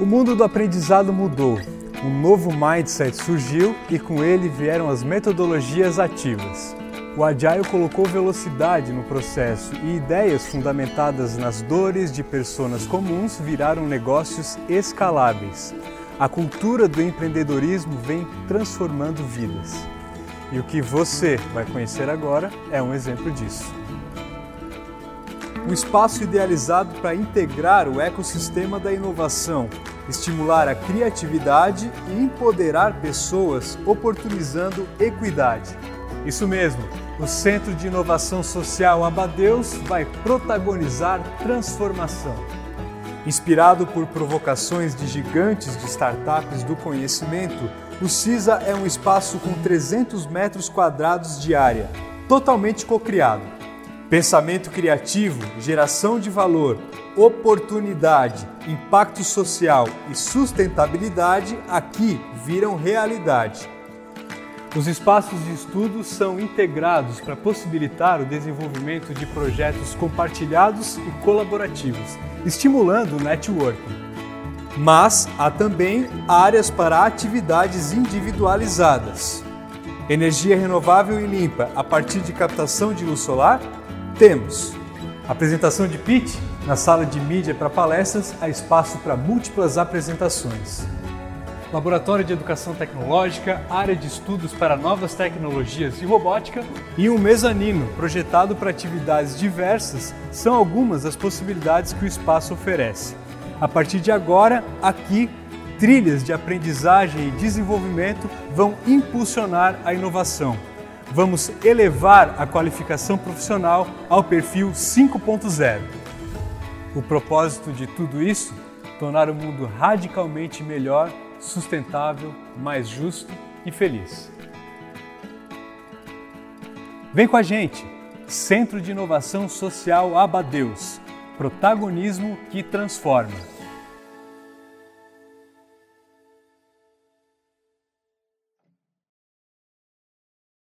O mundo do aprendizado mudou. Um novo mindset surgiu e com ele vieram as metodologias ativas. O Agile colocou velocidade no processo e ideias fundamentadas nas dores de pessoas comuns viraram negócios escaláveis. A cultura do empreendedorismo vem transformando vidas. E o que você vai conhecer agora é um exemplo disso. Um espaço idealizado para integrar o ecossistema da inovação, estimular a criatividade e empoderar pessoas, oportunizando equidade. Isso mesmo, o Centro de Inovação Social Abadeus vai protagonizar transformação. Inspirado por provocações de gigantes de startups do conhecimento, o CISA é um espaço com 300 metros quadrados de área, totalmente cocriado Pensamento criativo, geração de valor, oportunidade, impacto social e sustentabilidade aqui viram realidade. Os espaços de estudo são integrados para possibilitar o desenvolvimento de projetos compartilhados e colaborativos, estimulando o networking. Mas há também áreas para atividades individualizadas. Energia renovável e limpa a partir de captação de luz solar temos apresentação de pitch na sala de mídia para palestras, há espaço para múltiplas apresentações. Laboratório de Educação Tecnológica, área de estudos para novas tecnologias e robótica e um mezanino projetado para atividades diversas são algumas das possibilidades que o espaço oferece. A partir de agora, aqui, trilhas de aprendizagem e desenvolvimento vão impulsionar a inovação vamos elevar a qualificação profissional ao perfil 5.0. O propósito de tudo isso? Tornar o mundo radicalmente melhor, sustentável, mais justo e feliz. Vem com a gente! Centro de Inovação Social Abadeus. Protagonismo que transforma.